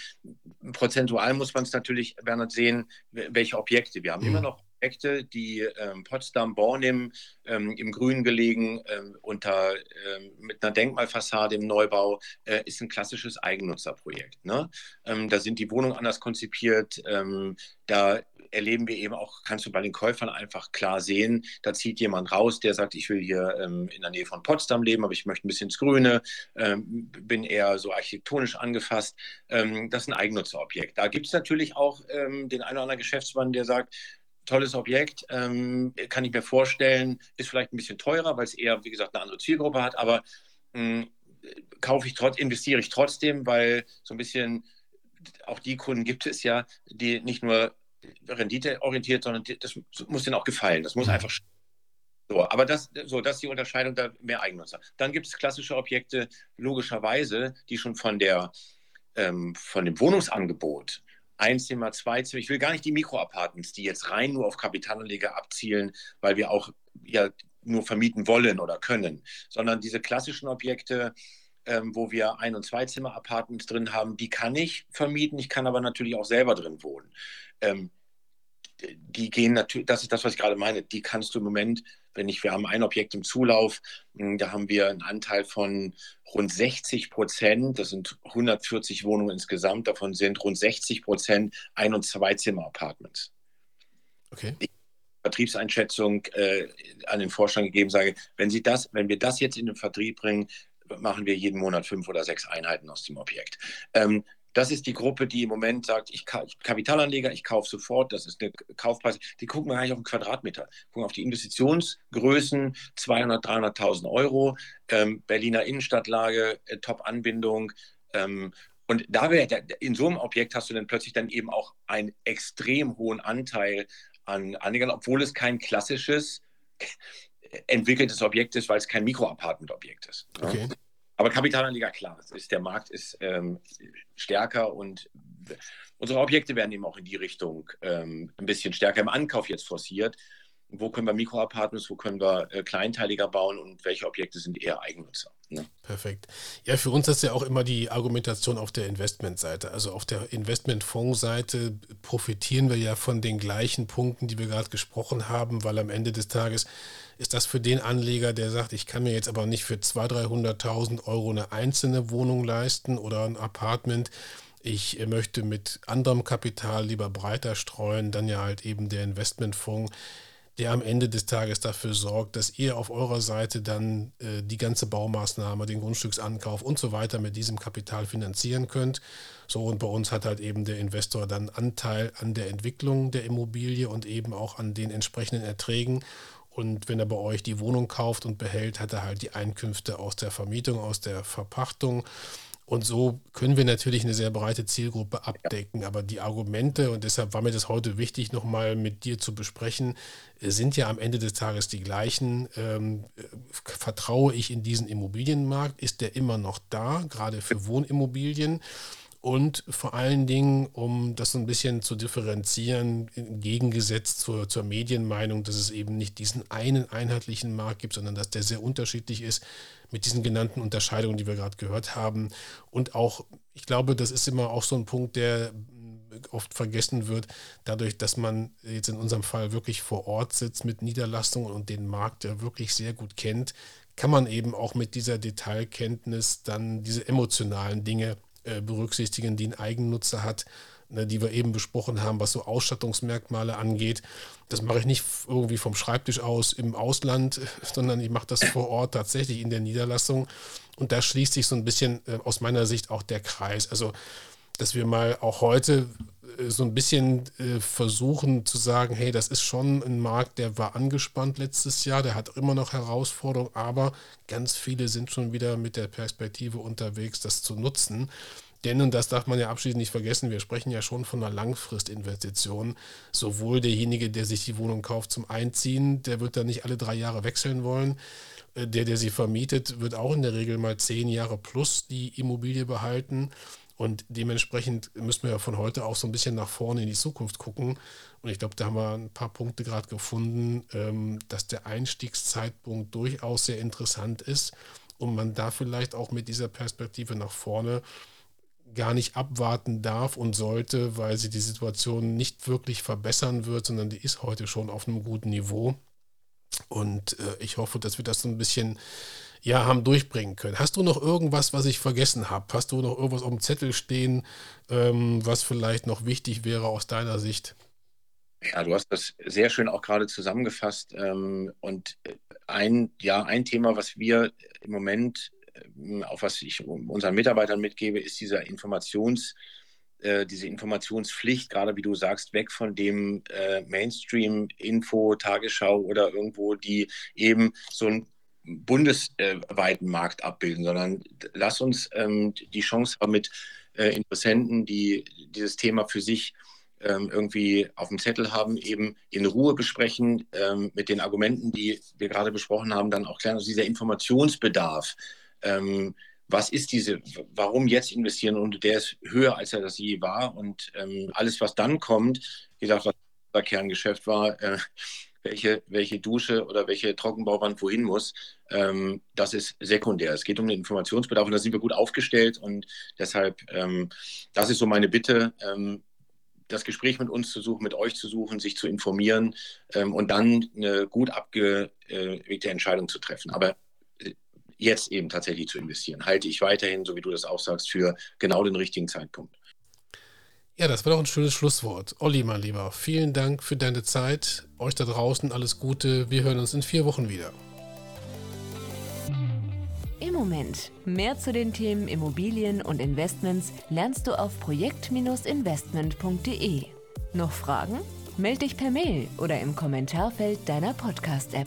Prozentual muss man es natürlich, Bernhard, sehen, welche Objekte. Wir haben mhm. immer noch Objekte, die ähm, Potsdam, Bornim ähm, im Grün gelegen, ähm, unter, ähm, mit einer Denkmalfassade im Neubau, äh, ist ein klassisches Eigennutzerprojekt. Ne? Ähm, da sind die Wohnungen anders konzipiert. Ähm, da erleben wir eben auch, kannst du bei den Käufern einfach klar sehen, da zieht jemand raus, der sagt, ich will hier in der Nähe von Potsdam leben, aber ich möchte ein bisschen ins Grüne, bin eher so architektonisch angefasst. Das ist ein Eigennutzerobjekt. Da gibt es natürlich auch den einen oder anderen Geschäftsmann, der sagt, tolles Objekt, ähm, kann ich mir vorstellen, ist vielleicht ein bisschen teurer, weil es eher, wie gesagt, eine andere Zielgruppe hat, aber mh, hm, kaufe ich trotz, investiere ich trotzdem, weil so ein bisschen auch die Kunden gibt es ja, die nicht nur renditeorientiert, sondern das muss denen auch gefallen. Das muss mhm. einfach so, aber das, so, das ist die Unterscheidung, da mehr Eigennutzer. Dann gibt es klassische Objekte, logischerweise, die schon von, der, ähm, von dem Wohnungsangebot Einzimmer, Zweizimmer. Ich will gar nicht die Mikroapartments, die jetzt rein nur auf Kapitalanleger abzielen, weil wir auch ja nur vermieten wollen oder können, sondern diese klassischen Objekte, ähm, wo wir Ein- und Zweizimmer-Apartments drin haben, die kann ich vermieten. Ich kann aber natürlich auch selber drin wohnen. Ähm, die gehen natürlich, das ist das, was ich gerade meine, die kannst du im Moment, wenn ich, wir haben ein Objekt im Zulauf, hm, da haben wir einen Anteil von rund 60 Prozent, das sind 140 Wohnungen insgesamt, davon sind rund 60 Prozent Ein- und Zweizimmer-Apartments. Okay. Ich Vertriebseinschätzung äh, an den Vorstand gegeben, sage, wenn Sie das, wenn wir das jetzt in den Vertrieb bringen, machen wir jeden Monat fünf oder sechs Einheiten aus dem Objekt. Ähm, das ist die Gruppe, die im Moment sagt, ich Kapitalanleger, ich kaufe sofort, das ist der Kaufpreis. Die gucken nicht auf den Quadratmeter, gucken auf die Investitionsgrößen, 200.000, 300.000 Euro, ähm, Berliner Innenstadtlage, äh, Top-Anbindung. Ähm, und da wär, in so einem Objekt hast du dann plötzlich dann eben auch einen extrem hohen Anteil an Anlegern, obwohl es kein klassisches entwickeltes Objekt ist, weil es kein Mikroapartment-Objekt ist. Okay. Aber Kapitalanleger, klar, ist, der Markt ist ähm, stärker und unsere Objekte werden eben auch in die Richtung ähm, ein bisschen stärker im Ankauf jetzt forciert. Wo können wir Mikroapartments, wo können wir äh, kleinteiliger bauen und welche Objekte sind eher Eigennutzer? Ne? Perfekt. Ja, für uns ist ja auch immer die Argumentation auf der Investmentseite. Also auf der Investmentfondsseite profitieren wir ja von den gleichen Punkten, die wir gerade gesprochen haben, weil am Ende des Tages ist das für den Anleger, der sagt, ich kann mir jetzt aber nicht für 200.000, 300.000 Euro eine einzelne Wohnung leisten oder ein Apartment. Ich möchte mit anderem Kapital lieber breiter streuen, dann ja halt eben der Investmentfonds der am Ende des Tages dafür sorgt, dass ihr auf eurer Seite dann äh, die ganze Baumaßnahme, den Grundstücksankauf und so weiter mit diesem Kapital finanzieren könnt. So und bei uns hat halt eben der Investor dann Anteil an der Entwicklung der Immobilie und eben auch an den entsprechenden Erträgen. Und wenn er bei euch die Wohnung kauft und behält, hat er halt die Einkünfte aus der Vermietung, aus der Verpachtung und so können wir natürlich eine sehr breite Zielgruppe abdecken. Aber die Argumente, und deshalb war mir das heute wichtig, nochmal mit dir zu besprechen, sind ja am Ende des Tages die gleichen. Ähm, vertraue ich in diesen Immobilienmarkt? Ist der immer noch da, gerade für Wohnimmobilien? Und vor allen Dingen, um das so ein bisschen zu differenzieren, gegengesetzt zur, zur Medienmeinung, dass es eben nicht diesen einen einheitlichen Markt gibt, sondern dass der sehr unterschiedlich ist mit diesen genannten Unterscheidungen, die wir gerade gehört haben. Und auch, ich glaube, das ist immer auch so ein Punkt, der oft vergessen wird, dadurch, dass man jetzt in unserem Fall wirklich vor Ort sitzt mit Niederlassungen und den Markt ja wirklich sehr gut kennt, kann man eben auch mit dieser Detailkenntnis dann diese emotionalen Dinge berücksichtigen, die ein Eigennutzer hat ne, die wir eben besprochen haben, was so Ausstattungsmerkmale angeht. Das mache ich nicht irgendwie vom Schreibtisch aus im Ausland, sondern ich mache das vor Ort tatsächlich in der Niederlassung. Und da schließt sich so ein bisschen äh, aus meiner Sicht auch der Kreis. Also, dass wir mal auch heute äh, so ein bisschen äh, versuchen zu sagen, hey, das ist schon ein Markt, der war angespannt letztes Jahr, der hat immer noch Herausforderungen, aber ganz viele sind schon wieder mit der Perspektive unterwegs, das zu nutzen. Denn, und das darf man ja abschließend nicht vergessen, wir sprechen ja schon von einer Langfristinvestition. Sowohl derjenige, der sich die Wohnung kauft zum Einziehen, der wird dann nicht alle drei Jahre wechseln wollen. Äh, der, der sie vermietet, wird auch in der Regel mal zehn Jahre plus die Immobilie behalten. Und dementsprechend müssen wir ja von heute auch so ein bisschen nach vorne in die Zukunft gucken. Und ich glaube, da haben wir ein paar Punkte gerade gefunden, ähm, dass der Einstiegszeitpunkt durchaus sehr interessant ist und man da vielleicht auch mit dieser Perspektive nach vorne gar nicht abwarten darf und sollte, weil sie die Situation nicht wirklich verbessern wird, sondern die ist heute schon auf einem guten Niveau. Und äh, ich hoffe, dass wir das so ein bisschen ja, haben durchbringen können. Hast du noch irgendwas, was ich vergessen habe? Hast du noch irgendwas auf dem Zettel stehen, ähm, was vielleicht noch wichtig wäre aus deiner Sicht? Ja, du hast das sehr schön auch gerade zusammengefasst. Ähm, und ein, ja, ein Thema, was wir im Moment, ähm, auf was ich unseren Mitarbeitern mitgebe, ist dieser Informations- äh, diese Informationspflicht, gerade wie du sagst, weg von dem äh, Mainstream-Info, Tagesschau oder irgendwo, die eben so einen bundesweiten Markt abbilden, sondern lass uns ähm, die Chance haben, mit äh, Interessenten, die dieses Thema für sich ähm, irgendwie auf dem Zettel haben, eben in Ruhe besprechen, ähm, mit den Argumenten, die wir gerade besprochen haben, dann auch klären, also dieser Informationsbedarf. Ähm, was ist diese, warum jetzt investieren und der ist höher, als er das je war und ähm, alles, was dann kommt, wie gesagt, was unser Kerngeschäft war, äh, welche, welche Dusche oder welche Trockenbauwand wohin muss, ähm, das ist sekundär. Es geht um den Informationsbedarf und da sind wir gut aufgestellt und deshalb, ähm, das ist so meine Bitte, ähm, das Gespräch mit uns zu suchen, mit euch zu suchen, sich zu informieren ähm, und dann eine gut abgewegte Entscheidung zu treffen. Aber äh, jetzt eben tatsächlich zu investieren, halte ich weiterhin, so wie du das auch sagst, für genau den richtigen Zeitpunkt. Ja, das war doch ein schönes Schlusswort. Olli, mein Lieber, vielen Dank für deine Zeit. Euch da draußen alles Gute. Wir hören uns in vier Wochen wieder. Im Moment. Mehr zu den Themen Immobilien und Investments lernst du auf projekt-investment.de. Noch Fragen? Meld dich per Mail oder im Kommentarfeld deiner Podcast-App.